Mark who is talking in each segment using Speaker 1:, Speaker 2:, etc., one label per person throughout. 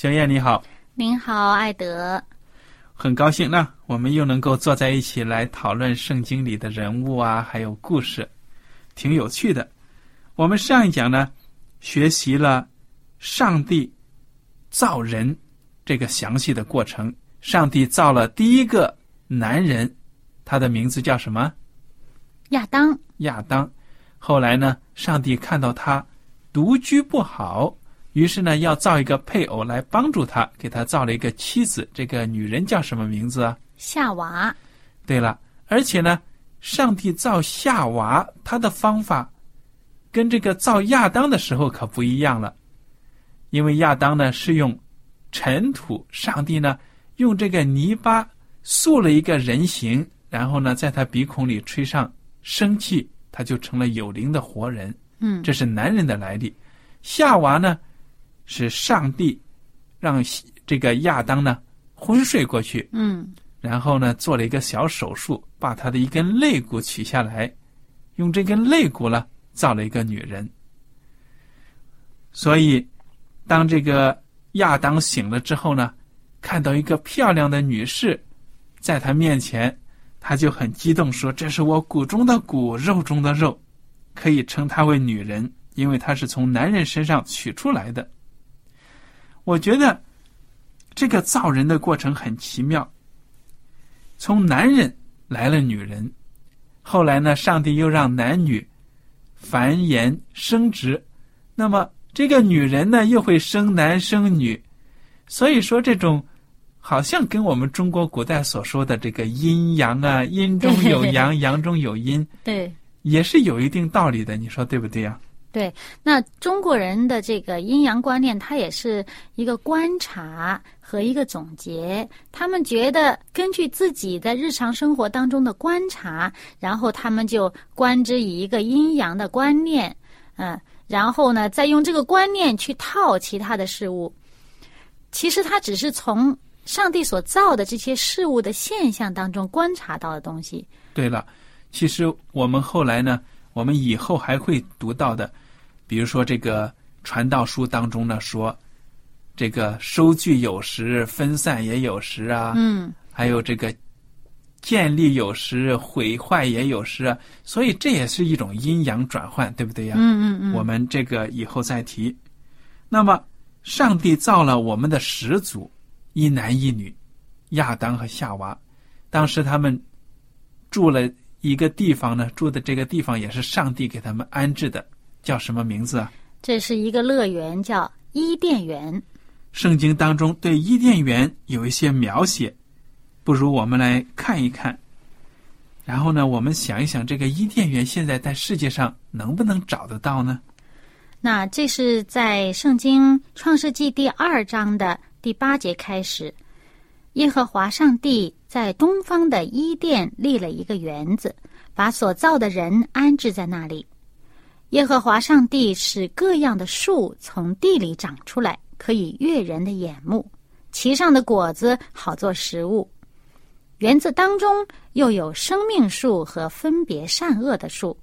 Speaker 1: 小燕，你好。
Speaker 2: 您好，艾德。
Speaker 1: 很高兴呢，我们又能够坐在一起来讨论圣经里的人物啊，还有故事，挺有趣的。我们上一讲呢，学习了上帝造人这个详细的过程。上帝造了第一个男人，他的名字叫什么？
Speaker 2: 亚当。
Speaker 1: 亚当。后来呢，上帝看到他独居不好，于是呢，要造一个配偶来帮助他，给他造了一个妻子。这个女人叫什么名字啊？
Speaker 2: 夏娃。
Speaker 1: 对了，而且呢，上帝造夏娃，他的方法。跟这个造亚当的时候可不一样了，因为亚当呢是用尘土，上帝呢用这个泥巴塑了一个人形，然后呢在他鼻孔里吹上生气，他就成了有灵的活人。
Speaker 2: 嗯，
Speaker 1: 这是男人的来历。夏娃呢是上帝让这个亚当呢昏睡过去，
Speaker 2: 嗯，
Speaker 1: 然后呢做了一个小手术，把他的一根肋骨取下来，用这根肋骨呢。造了一个女人，所以当这个亚当醒了之后呢，看到一个漂亮的女士在他面前，他就很激动，说：“这是我骨中的骨，肉中的肉，可以称她为女人，因为她是从男人身上取出来的。”我觉得这个造人的过程很奇妙，从男人来了女人，后来呢，上帝又让男女。繁衍生殖，那么这个女人呢，又会生男生女，所以说这种好像跟我们中国古代所说的这个阴阳啊，阴中有阳，阳中有阴，
Speaker 2: 对，
Speaker 1: 也是有一定道理的。你说对不对呀？
Speaker 2: 对，那中国人的这个阴阳观念，它也是一个观察和一个总结。他们觉得根据自己的日常生活当中的观察，然后他们就观之以一个阴阳的观念，嗯，然后呢，再用这个观念去套其他的事物。其实他只是从上帝所造的这些事物的现象当中观察到的东西。
Speaker 1: 对了，其实我们后来呢，我们以后还会读到的。比如说，这个传道书当中呢说，这个收据有时，分散也有时啊。
Speaker 2: 嗯。
Speaker 1: 还有这个建立有时，毁坏也有时啊。所以这也是一种阴阳转换，对不对呀？
Speaker 2: 嗯嗯嗯。
Speaker 1: 我们这个以后再提。那么，上帝造了我们的始祖，一男一女，亚当和夏娃。当时他们住了一个地方呢，住的这个地方也是上帝给他们安置的。叫什么名字啊？
Speaker 2: 这是一个乐园，叫伊甸园。
Speaker 1: 圣经当中对伊甸园有一些描写，不如我们来看一看。然后呢，我们想一想，这个伊甸园现在在世界上能不能找得到呢？
Speaker 2: 那这是在圣经创世纪第二章的第八节开始。耶和华上帝在东方的伊甸立了一个园子，把所造的人安置在那里。耶和华上帝使各样的树从地里长出来，可以悦人的眼目，其上的果子好做食物。园子当中又有生命树和分别善恶的树，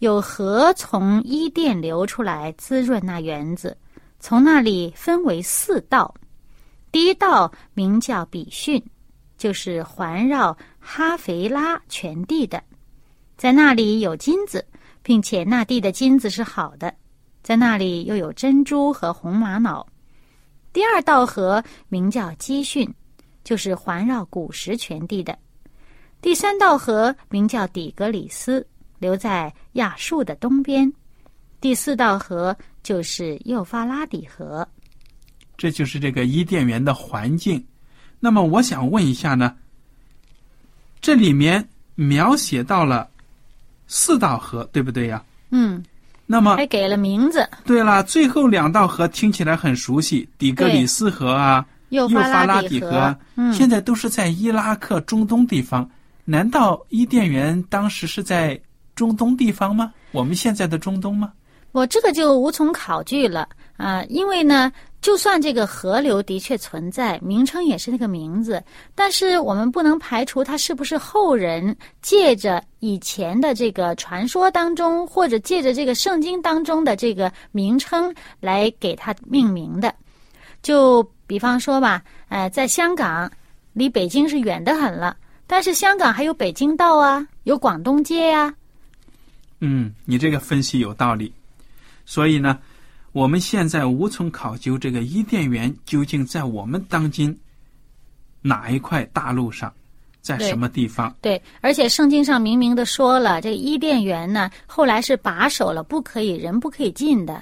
Speaker 2: 有河从伊甸流出来滋润那园子，从那里分为四道。第一道名叫比逊，就是环绕哈肥拉全地的，在那里有金子，并且那地的金子是好的，在那里又有珍珠和红玛瑙。第二道河名叫基逊，就是环绕古时全地的。第三道河名叫底格里斯，流在亚述的东边。第四道河就是幼发拉底河。
Speaker 1: 这就是这个伊甸园的环境。那么，我想问一下呢，这里面描写到了四道河，对不对呀？
Speaker 2: 嗯，
Speaker 1: 那么
Speaker 2: 还给了名字。
Speaker 1: 对了，最后两道河听起来很熟悉，底格里斯河啊，
Speaker 2: 幼
Speaker 1: 幼发
Speaker 2: 拉
Speaker 1: 底
Speaker 2: 河，嗯，
Speaker 1: 现在都是在伊拉克中东地方。难道伊甸园当时是在中东地方吗？我们现在的中东吗？
Speaker 2: 我这个就无从考据了啊，因为呢。就算这个河流的确存在，名称也是那个名字，但是我们不能排除它是不是后人借着以前的这个传说当中，或者借着这个圣经当中的这个名称来给它命名的。就比方说吧，呃，在香港离北京是远得很了，但是香港还有北京道啊，有广东街呀。
Speaker 1: 嗯，你这个分析有道理，所以呢。我们现在无从考究这个伊甸园究竟在我们当今哪一块大陆上，在什么地方？
Speaker 2: 对，而且圣经上明明的说了，这个伊甸园呢，后来是把守了，不可以人不可以进的，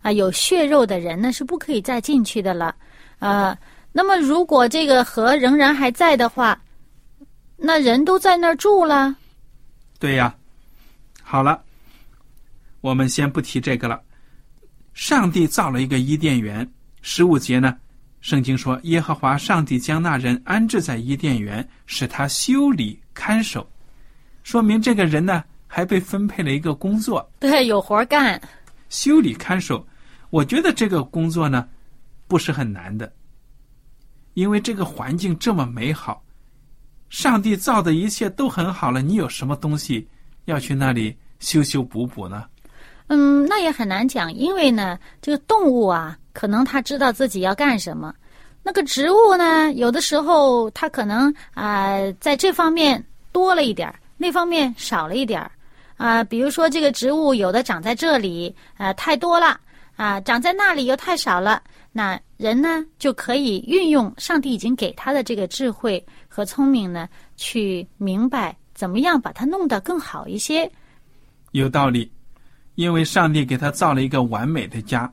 Speaker 2: 啊，有血肉的人呢是不可以再进去的了，啊，那么如果这个河仍然还在的话，那人都在那儿住了。
Speaker 1: 对呀，好了，我们先不提这个了。上帝造了一个伊甸园，十五节呢，圣经说耶和华上帝将那人安置在伊甸园，使他修理看守，说明这个人呢还被分配了一个工作，
Speaker 2: 对，有活干。
Speaker 1: 修理看守，我觉得这个工作呢不是很难的，因为这个环境这么美好，上帝造的一切都很好了，你有什么东西要去那里修修补补呢？
Speaker 2: 嗯，那也很难讲，因为呢，这个动物啊，可能它知道自己要干什么；那个植物呢，有的时候它可能啊，在这方面多了一点，那方面少了一点儿啊。比如说，这个植物有的长在这里啊，太多了啊，长在那里又太少了。那人呢，就可以运用上帝已经给他的这个智慧和聪明呢，去明白怎么样把它弄得更好一些。
Speaker 1: 有道理。因为上帝给他造了一个完美的家，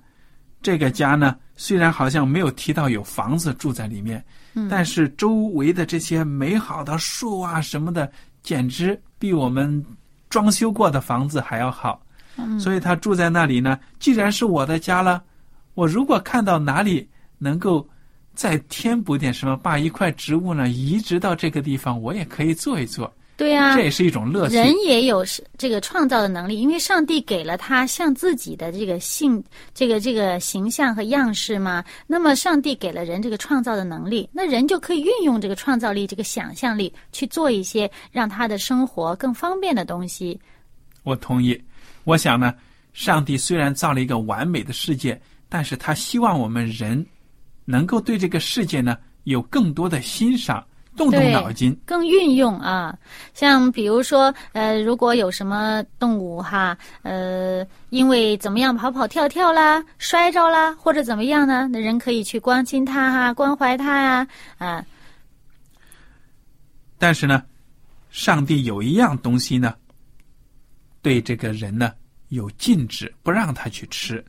Speaker 1: 这个家呢，虽然好像没有提到有房子住在里面，但是周围的这些美好的树啊什么的，简直比我们装修过的房子还要好。所以他住在那里呢，既然是我的家了，我如果看到哪里能够再添补点什么，把一块植物呢移植到这个地方，我也可以做一做。
Speaker 2: 对呀，
Speaker 1: 这也是一种乐趣。
Speaker 2: 人也有这个创造的能力，因为上帝给了他像自己的这个性、这个这个形象和样式嘛。那么，上帝给了人这个创造的能力，那人就可以运用这个创造力、这个想象力去做一些让他的生活更方便的东西。
Speaker 1: 我同意。我想呢，上帝虽然造了一个完美的世界，但是他希望我们人能够对这个世界呢有更多的欣赏。动动脑筋，
Speaker 2: 更运用啊！像比如说，呃，如果有什么动物哈，呃，因为怎么样跑跑跳跳啦，摔着啦，或者怎么样呢？那人可以去关心它哈，关怀它呀，啊。
Speaker 1: 但是呢，上帝有一样东西呢，对这个人呢有禁止，不让他去吃，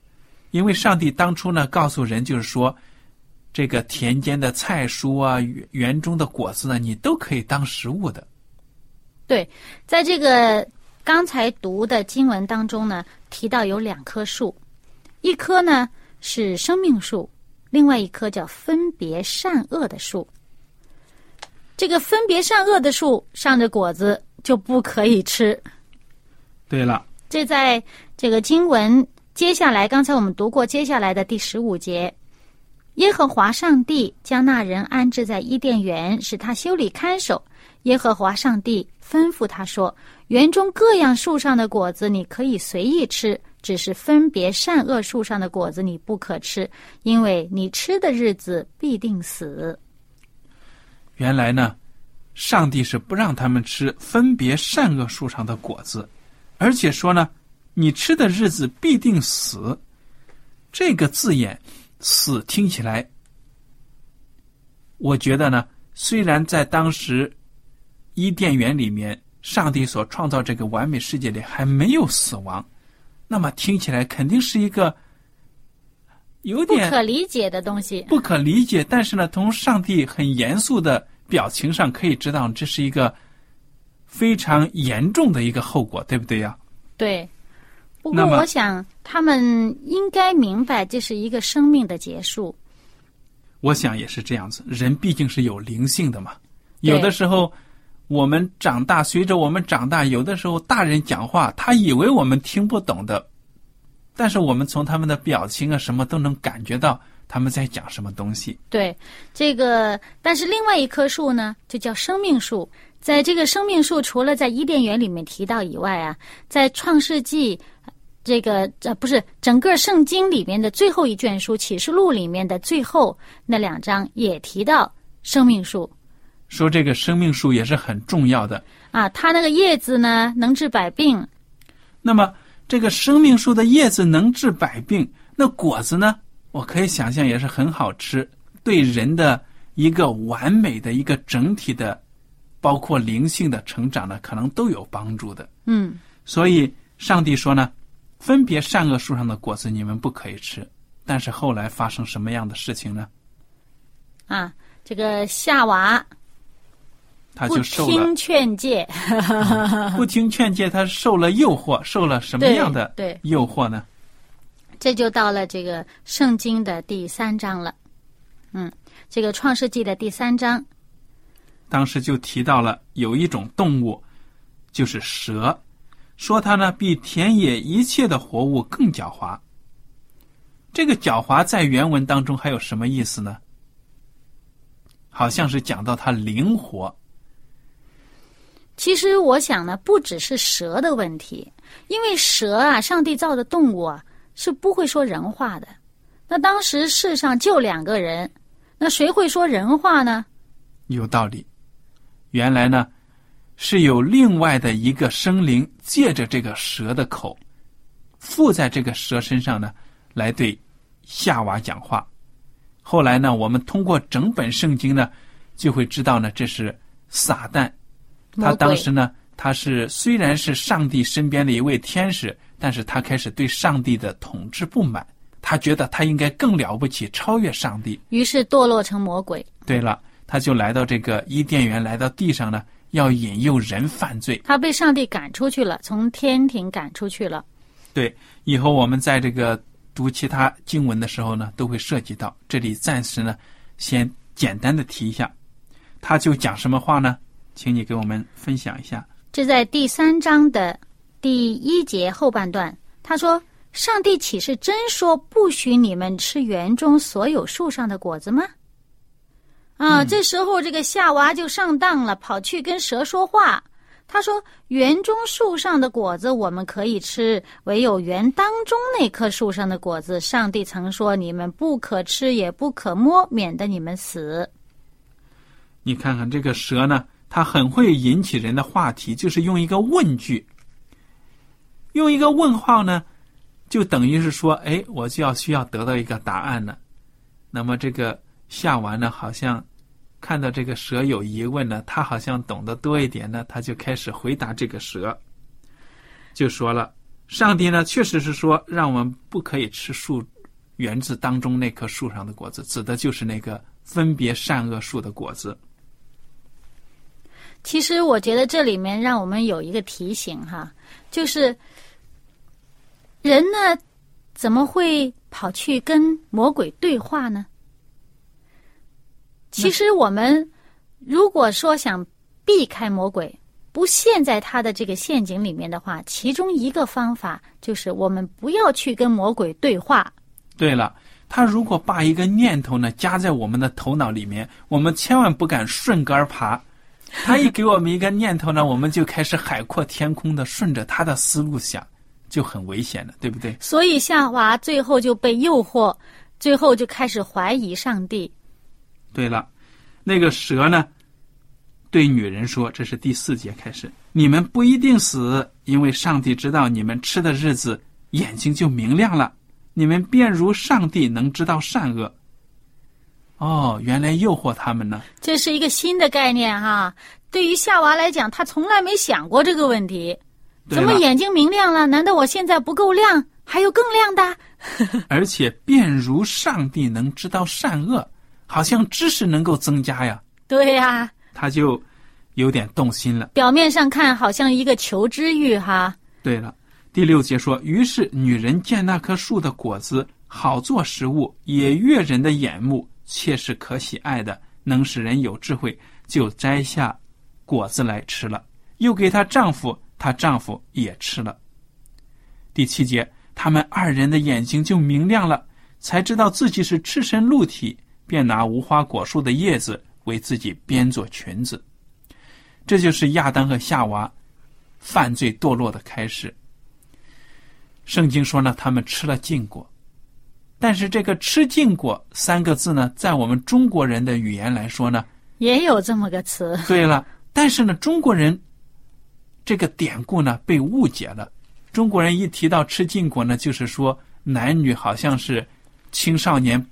Speaker 1: 因为上帝当初呢告诉人就是说。这个田间的菜蔬啊，园中的果子呢，你都可以当食物的。
Speaker 2: 对，在这个刚才读的经文当中呢，提到有两棵树，一棵呢是生命树，另外一棵叫分别善恶的树。这个分别善恶的树上的果子就不可以吃。
Speaker 1: 对了，
Speaker 2: 这在这个经文接下来，刚才我们读过接下来的第十五节，耶和华上帝将那人安置在伊甸园，使他修理看守。耶和华上帝吩咐他说：“园中各样树上的果子你可以随意吃，只是分别善恶树上的果子你不可吃，因为你吃的日子必定死。”
Speaker 1: 原来呢，上帝是不让他们吃分别善恶树上的果子，而且说呢，你吃的日子必定死。这个字眼“死”听起来，我觉得呢，虽然在当时伊甸园里面，上帝所创造这个完美世界里还没有死亡，那么听起来肯定是一个有点不
Speaker 2: 可理解的东西。
Speaker 1: 不可理解，但是呢，从上帝很严肃的表情上可以知道，这是一个非常严重的一个后果，对不对呀？
Speaker 2: 对，不过我想他们应该明白这是一个生命的结束。
Speaker 1: 我想也是这样子，人毕竟是有灵性的嘛。有的时候，我们长大，随着我们长大，有的时候大人讲话，他以为我们听不懂的，但是我们从他们的表情啊什么都能感觉到他们在讲什么东西。
Speaker 2: 对，这个，但是另外一棵树呢，就叫生命树。在这个生命树，除了在伊甸园里面提到以外啊，在创世纪这个呃不是整个圣经里面的最后一卷书《启示录》里面的最后那两章也提到生命树
Speaker 1: 说这个生命树也是很重要的。
Speaker 2: 啊，它那个叶子呢能治百病，
Speaker 1: 那么这个生命树的叶子能治百病，那果子呢？我可以想象也是很好吃，对人的一个完美的一个整体的，包括灵性的成长呢，可能都有帮助的。
Speaker 2: 嗯，
Speaker 1: 所以上帝说呢，分别善恶树上的果子你们不可以吃。但是后来发生什么样的事情呢？
Speaker 2: 啊，这个夏娃
Speaker 1: 他就受了
Speaker 2: 听劝诫，
Speaker 1: 不听劝诫，他受了诱惑，受了什么样的诱惑呢？
Speaker 2: 这就到了这个圣经的第三章了。嗯，这个创世纪的第三章，
Speaker 1: 当时就提到了有一种动物，就是蛇，说它呢比田野一切的活物更狡猾。这个狡猾在原文当中还有什么意思呢？好像是讲到它灵活，
Speaker 2: 其实我想呢，不只是蛇的问题，因为蛇啊，上帝造的动物啊，是不会说人话的。那当时世上就两个人，那谁会说人话呢？
Speaker 1: 有道理。原来呢，是有另外的一个生灵借着这个蛇的口，附在这个蛇身上呢，来对夏娃讲话。后来呢，我们通过整本圣经呢，就会知道呢，这是撒旦。他当时呢，他是虽然是上帝身边的一位天使，但是他开始对上帝的统治不满，他觉得他应该更了不起，超越上帝。
Speaker 2: 于是堕落成魔鬼。
Speaker 1: 对了，他就来到这个伊甸园，来到地上呢，要引诱人犯罪。
Speaker 2: 他被上帝赶出去了，从天庭赶出去了。
Speaker 1: 对，以后我们在这个读其他经文的时候呢，都会涉及到。这里暂时呢，先简单的提一下，他就讲什么话呢？请你给我们分享一下。
Speaker 2: 这在第三章的第一节后半段，他说：“上帝岂是真说不许你们吃园中所有树上的果子吗？”啊，这时候这个夏娃就上当了，跑去跟蛇说话。他说：“园中树上的果子我们可以吃，唯有园当中那棵树上的果子，上帝曾说你们不可吃，也不可摸，免得你们死。
Speaker 1: 你看看这个蛇呢，它很会引起人的话题，就是用一个问句，用一个问号呢，就等于是说，哎，我就要需要得到一个答案了。那么这个夏娃呢，好像看到这个蛇有疑问呢，他好像懂得多一点呢，他就开始回答这个蛇，就说了，上帝呢确实是说让我们不可以吃树园子当中那棵树上的果子，指的就是那个分别善恶树的果子。
Speaker 2: 其实我觉得这里面让我们有一个提醒哈，就是人呢怎么会跑去跟魔鬼对话呢？其实我们如果说想避开魔鬼，不陷在他的这个陷阱里面的话，其中一个方法就是我们不要去跟魔鬼对话。
Speaker 1: 对了，他如果把一个念头呢加在我们的头脑里面，我们千万不敢顺杆儿爬。他一给我们一个念头呢，我们就开始海阔天空的顺着他的思路想，就很危险了，对不对？
Speaker 2: 所以夏娃最后就被诱惑，最后就开始怀疑上帝。
Speaker 1: 对了，那个蛇呢，对女人说：“这是第四节开始，你们不一定死，因为上帝知道你们吃的日子，眼睛就明亮了，你们便如上帝能知道善恶。”哦，原来诱惑他们呢。
Speaker 2: 这是一个新的概念哈。对于夏娃来讲，她从来没想过这个问题。怎么眼睛明亮了？难道我现在不够亮？还有更亮的？
Speaker 1: 而且便如上帝能知道善恶，好像知识能够增加呀，
Speaker 2: 对呀、
Speaker 1: 他就有点动心了。
Speaker 2: 表面上看好像一个求知欲哈。
Speaker 1: 对了，第六节说，于是女人见那棵树的果子好做食物，也悦人的眼目，切是可喜爱的，能使人有智慧，就摘下果子来吃了，又给她丈夫，她丈夫也吃了。第七节，他们二人的眼睛就明亮了，才知道自己是赤身露体，便拿无花果树的叶子为自己编做裙子。这就是亚当和夏娃犯罪堕落的开始。圣经说呢，他们吃了禁果，但是这个“吃禁果”三个字呢，在我们中国人的语言来说呢，
Speaker 2: 也有这么个词，
Speaker 1: 对了，但是呢，中国人这个典故呢被误解了。中国人一提到吃禁果呢，就是说男女好像是青少年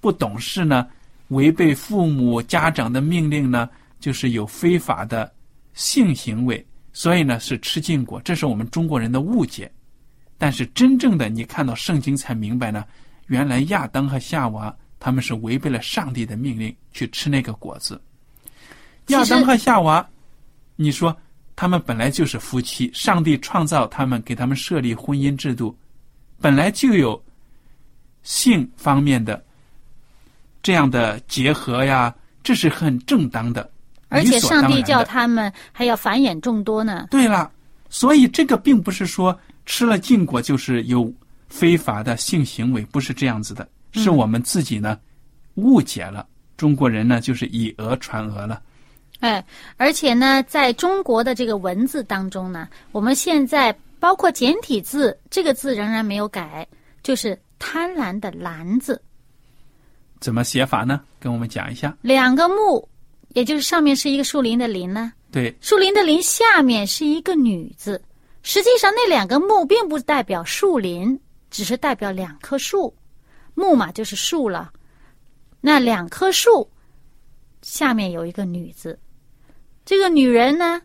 Speaker 1: 不懂事呢，违背父母家长的命令呢，就是有非法的性行为，所以呢是吃禁果，这是我们中国人的误解。但是真正的你看到圣经才明白呢，原来亚当和夏娃他们是违背了上帝的命令去吃那个果子。亚当和夏娃，你说他们本来就是夫妻，上帝创造他们，给他们设立婚姻制度，本来就有性方面的这样的结合呀，这是很正当的，
Speaker 2: 而且上帝叫他们还要繁衍众多呢。
Speaker 1: 对了，所以这个并不是说吃了禁果就是有非法的性行为，不是这样子的，是我们自己呢误解了。中国人呢就是以讹传讹了。
Speaker 2: 哎，而且呢，在中国的这个文字当中呢，我们现在包括简体字，这个字仍然没有改，就是贪婪的婪字，
Speaker 1: 怎么写法呢？跟我们讲一下。
Speaker 2: 两个木，也就是上面是一个树林的林呢，
Speaker 1: 对，
Speaker 2: 树林的林下面是一个女字。实际上，那两个木并不代表树林，只是代表两棵树。木嘛就是树了，那两棵树下面有一个女字。这个女人呢，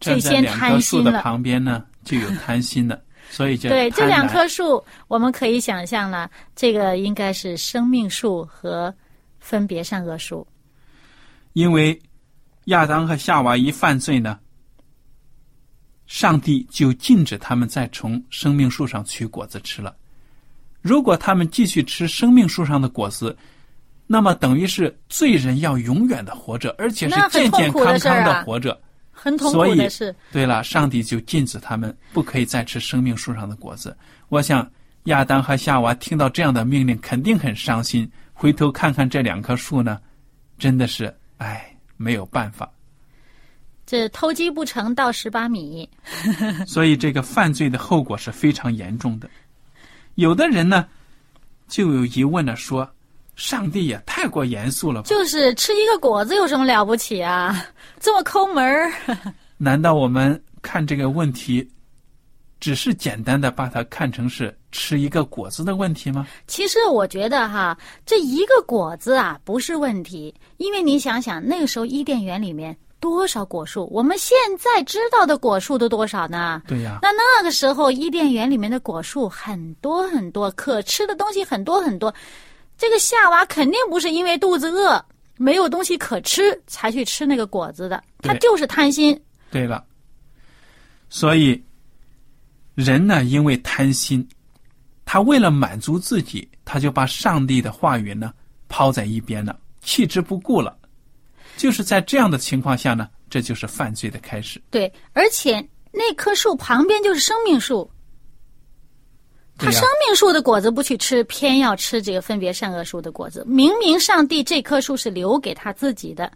Speaker 2: 最先贪
Speaker 1: 树的
Speaker 2: 心了。
Speaker 1: 旁边呢，就有贪心的，所以就
Speaker 2: 对，这两棵树，我们可以想象了，这个应该是生命树和分别善恶树。
Speaker 1: 因为亚当和夏娃一犯罪呢，上帝就禁止他们再从生命树上取果子吃了。如果他们继续吃生命树上的果子，那么等于是罪人要永远的活着，而且是健健康康的活着。
Speaker 2: 很痛
Speaker 1: 所以
Speaker 2: 苦的是，
Speaker 1: 对了，上帝就禁止他们不可以再吃生命树上的果子。我想亚当和夏娃听到这样的命令，肯定很伤心。回头看看这两棵树呢，真的是唉，没有办法。
Speaker 2: 这偷鸡不成倒十八米。
Speaker 1: 所以这个犯罪的后果是非常严重的。有的人呢，就有疑问了，说：上帝也太过严肃了吧？
Speaker 2: 就是吃一个果子有什么了不起啊？这么抠门儿？
Speaker 1: 难道我们看这个问题，只是简单的把它看成是吃一个果子的问题吗？
Speaker 2: 其实我觉得哈，这一个果子啊不是问题，因为你想想那个时候伊甸园里面多少果树，我们现在知道的果树都多少呢？
Speaker 1: 对呀，
Speaker 2: 那那个时候伊甸园里面的果树很多很多，可吃的东西很多很多。这个夏娃肯定不是因为肚子饿没有东西可吃才去吃那个果子的，
Speaker 1: 对
Speaker 2: 他就是贪心。
Speaker 1: 对了。所以，人呢，因为贪心，他为了满足自己，他就把上帝的话语呢抛在一边了，弃之不顾了。就是在这样的情况下呢，这就是犯罪的开始。
Speaker 2: 对，而且那棵树旁边就是生命树，他生命树的果子不去吃，偏要吃这个分别善恶树的果子。明明上帝这棵树是留给他自己的，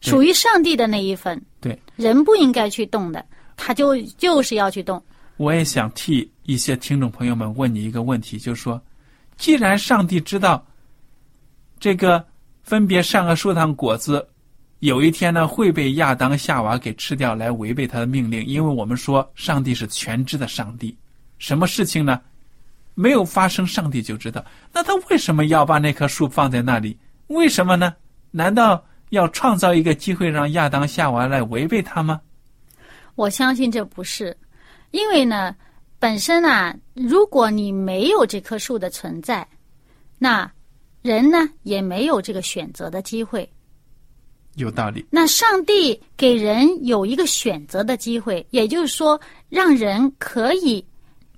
Speaker 2: 属于上帝的那一份，
Speaker 1: 对，
Speaker 2: 人不应该去动的，他就就是要去动。
Speaker 1: 我也想替一些听众朋友们问你一个问题，就是说，既然上帝知道这个分别善恶树上果子有一天呢会被亚当夏娃给吃掉，来违背他的命令，因为我们说上帝是全知的上帝，什么事情呢没有发生，上帝就知道。那他为什么要把那棵树放在那里？为什么呢？难道要创造一个机会让亚当夏娃来违背他吗？
Speaker 2: 我相信这不是，因为呢，本身啊，如果你没有这棵树的存在，那人呢也没有这个选择的机会。
Speaker 1: 有道理。
Speaker 2: 那上帝给人有一个选择的机会，也就是说，让人可以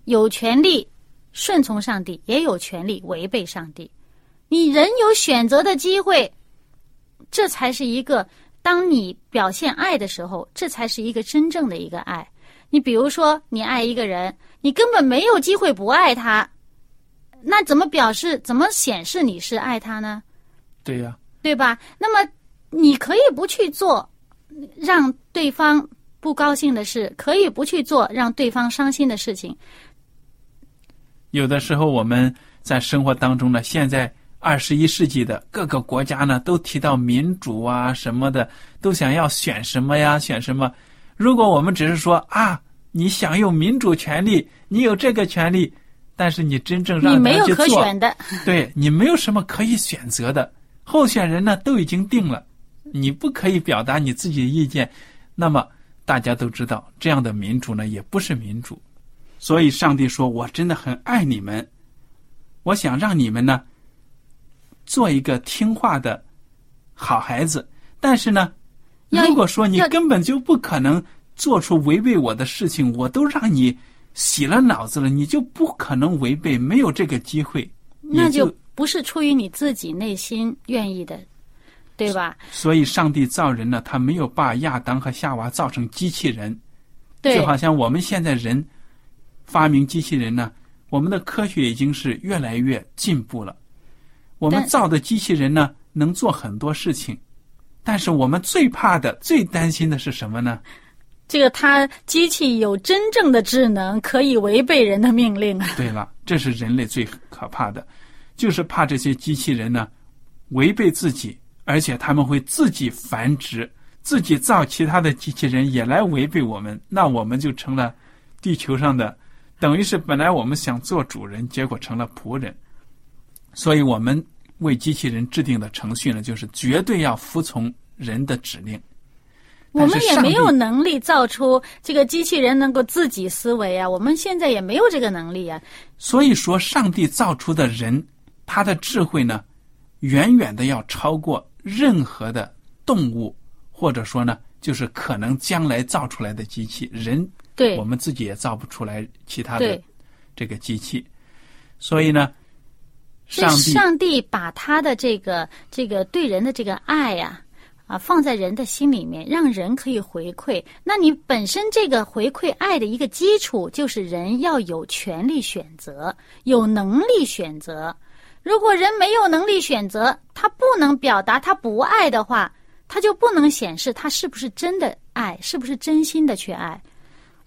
Speaker 2: 有权利顺从上帝，也有权利违背上帝。你人有选择的机会，这才是一个当你表现爱的时候，这才是一个真正的一个爱。你比如说，你爱一个人，你根本没有机会不爱他，那怎么表示、怎么显示你是爱他呢？
Speaker 1: 对呀、
Speaker 2: 对吧？那么你可以不去做让对方不高兴的事，可以不去做让对方伤心的事情。
Speaker 1: 有的时候我们在生活当中呢，现在二十一世纪的各个国家呢，都提到民主啊什么的，都想要选什么呀，选什么。如果我们只是说啊，你享有民主权利，你有这个权利，但是你真正让
Speaker 2: 你没有可选的，
Speaker 1: 对你没有什么可以选择的，候选人呢都已经定了，你不可以表达你自己的意见，那么大家都知道，这样的民主呢也不是民主。所以上帝说：“我真的很爱你们，我想让你们呢做一个听话的好孩子。但是呢，如果说你根本就不可能做出违背我的事情，我都让你洗了脑子了，你就不可能违背，没有这个机会。
Speaker 2: 那
Speaker 1: 就
Speaker 2: 就不是出于你自己内心愿意的，对吧？
Speaker 1: 所以，上帝造人呢，他没有把亚当和夏娃造成机器人，
Speaker 2: 对
Speaker 1: 就好像我们现在人发明机器人呢，我们的科学已经是越来越进步了。我们造的机器人呢，能做很多事情，但是我们最怕的、最担心的是什么呢？
Speaker 2: 这个它机器有真正的智能，可以违背人的命令啊。
Speaker 1: 对了，这是人类最可怕的，就是怕这些机器人呢违背自己，而且他们会自己繁殖，自己造其他的机器人也来违背我们，那我们就成了地球上的，等于是本来我们想做主人，结果成了仆人。所以我们为机器人制定的程序呢，就是绝对要服从人的指令。
Speaker 2: 我们也没有能力造出这个机器人能够自己思维啊，我们现在也没有这个能力啊。
Speaker 1: 所以说，上帝造出的人，他的智慧呢，远远的要超过任何的动物，或者说呢，就是可能将来造出来的机器人。
Speaker 2: 对
Speaker 1: 我们自己也造不出来其他的，这个机器。所以呢，
Speaker 2: 所以
Speaker 1: 上帝
Speaker 2: 上帝把他的这个这个对人的这个爱呀、啊，放在人的心里面，让人可以回馈。那你本身这个回馈爱的一个基础，就是人要有权利选择，有能力选择。如果人没有能力选择，他不能表达他不爱的话，他就不能显示他是不是真的爱，是不是真心的去爱。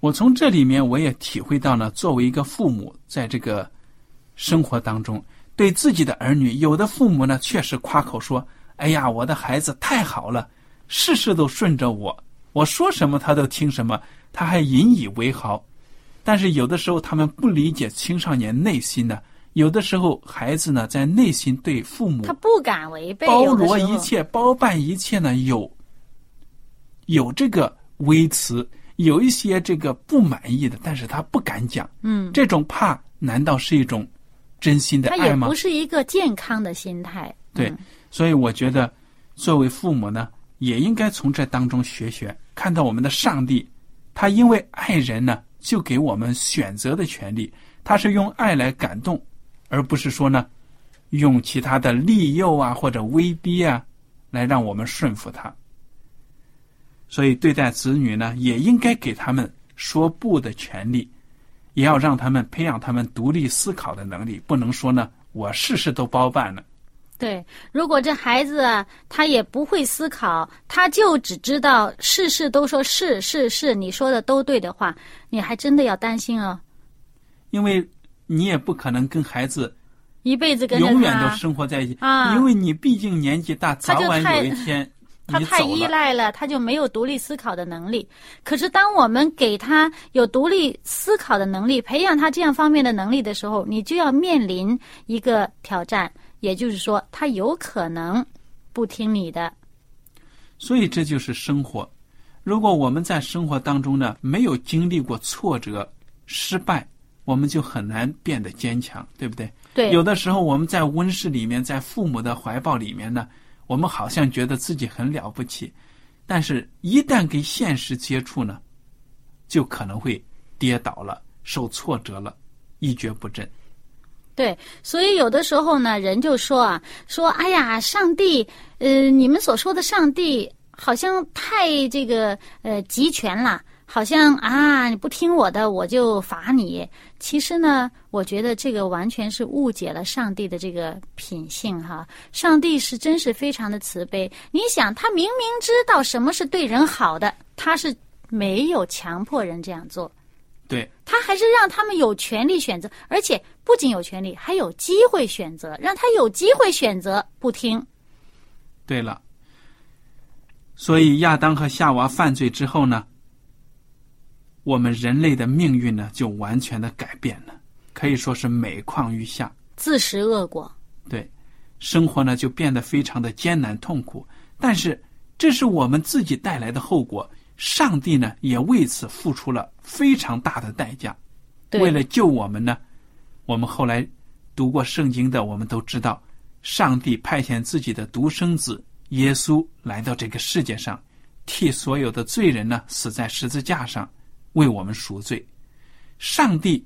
Speaker 1: 我从这里面我也体会到了，作为一个父母，在这个生活当中，对自己的儿女，有的父母呢确实夸口说：“哎呀，我的孩子太好了，事事都顺着我，我说什么他都听什么，他还引以为豪。”但是有的时候他们不理解青少年内心的，有的时候孩子呢在内心对父母
Speaker 2: 他不敢违背，
Speaker 1: 包罗一切、包办一切呢，有有这个微词，有一些这个不满意的，但是他不敢讲。
Speaker 2: 嗯，
Speaker 1: 这种怕，难道是一种真心的爱吗
Speaker 2: 他也不？是一个健康的心态。
Speaker 1: 对
Speaker 2: 嗯
Speaker 1: 所以我觉得，作为父母呢，也应该从这当中学学，看到我们的上帝，他因为爱人呢，就给我们选择的权利，他是用爱来感动，而不是说呢，用其他的利诱啊或者威逼啊，来让我们顺服他。所以对待子女呢，也应该给他们说不的权利，也要让他们培养他们独立思考的能力，不能说呢我事事都包办了。
Speaker 2: 对，如果这孩子啊，他也不会思考，他就只知道事事都说是是是，你说的都对的话，你还真的要担心哦。
Speaker 1: 因为你也不可能跟孩子
Speaker 2: 一辈子跟
Speaker 1: 永远都生活在一起，
Speaker 2: 啊
Speaker 1: 因为你毕竟年纪大，早晚有一天
Speaker 2: 他太。依赖了，他就没有独立思考的能力。可是，当我们给他有独立思考的能力，培养他这样方面的能力的时候，你就要面临一个挑战，也就是说，他有可能不听你的。
Speaker 1: 所以这就是生活。如果我们在生活当中呢，没有经历过挫折、失败，我们就很难变得坚强，对不对？
Speaker 2: 对，
Speaker 1: 有的时候我们在温室里面，在父母的怀抱里面呢，我们好像觉得自己很了不起，但是一旦跟现实接触呢，就可能会跌倒了，受挫折了，一蹶不振。
Speaker 2: 对，所以有的时候呢，人就说啊，说哎呀，上帝，呃，你们所说的上帝好像太这个呃集权了，好像啊你不听我的，我就罚你。其实呢，我觉得这个完全是误解了上帝的这个品性哈。上帝是真是非常的慈悲。你想，他明明知道什么是对人好的，他是没有强迫人这样做。
Speaker 1: 对，
Speaker 2: 他还是让他们有权利选择，而且不仅有权利，还有机会选择，让他有机会选择不听。
Speaker 1: 对了，所以亚当和夏娃犯罪之后呢，我们人类的命运呢就完全的改变了，可以说是每况愈下。
Speaker 2: 自食恶果。
Speaker 1: 对，生活呢就变得非常的艰难痛苦。但是这是我们自己带来的后果，上帝呢也为此付出了非常大的代价。为了救我们呢，我们后来读过圣经的，我们都知道，上帝派遣自己的独生子耶稣来到这个世界上，替所有的罪人呢死在十字架上，为我们赎罪。上帝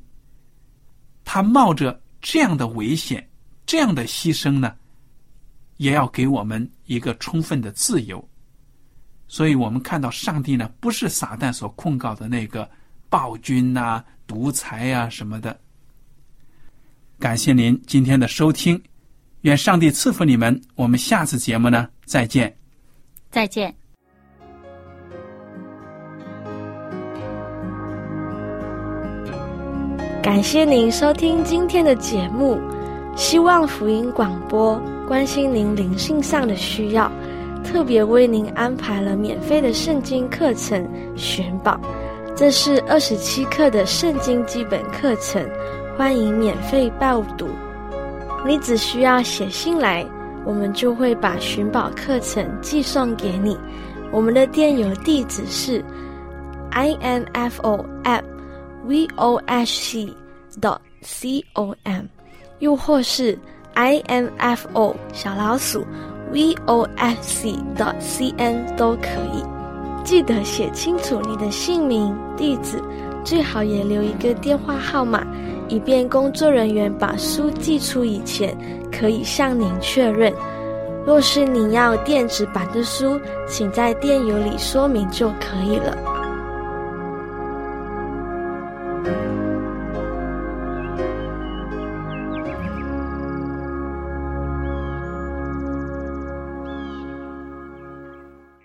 Speaker 1: 他冒着这样的危险、这样的牺牲呢，也要给我们一个充分的自由。所以我们看到上帝呢，不是撒旦所控告的那个暴君呐、独裁呀、什么的。感谢您今天的收听，愿上帝赐福你们。我们下次节目呢，再见。
Speaker 2: 再见。
Speaker 3: 感谢您收听今天的节目，希望福音广播关心您灵性上的需要，特别为您安排了免费的圣经课程寻宝，这是二十七课的圣经基本课程，欢迎免费报读。你只需要写信来，我们就会把寻宝课程寄送给你。我们的电邮地址是 i n f o app。V o h c dot c o m，又或是 i n f o 小老鼠 v o f c dot c n 都可以。记得写清楚你的姓名、地址，最好也留一个电话号码，以便工作人员把书寄出以前可以向您确认。若是您要电子版的书，请在电邮里说明就可以了。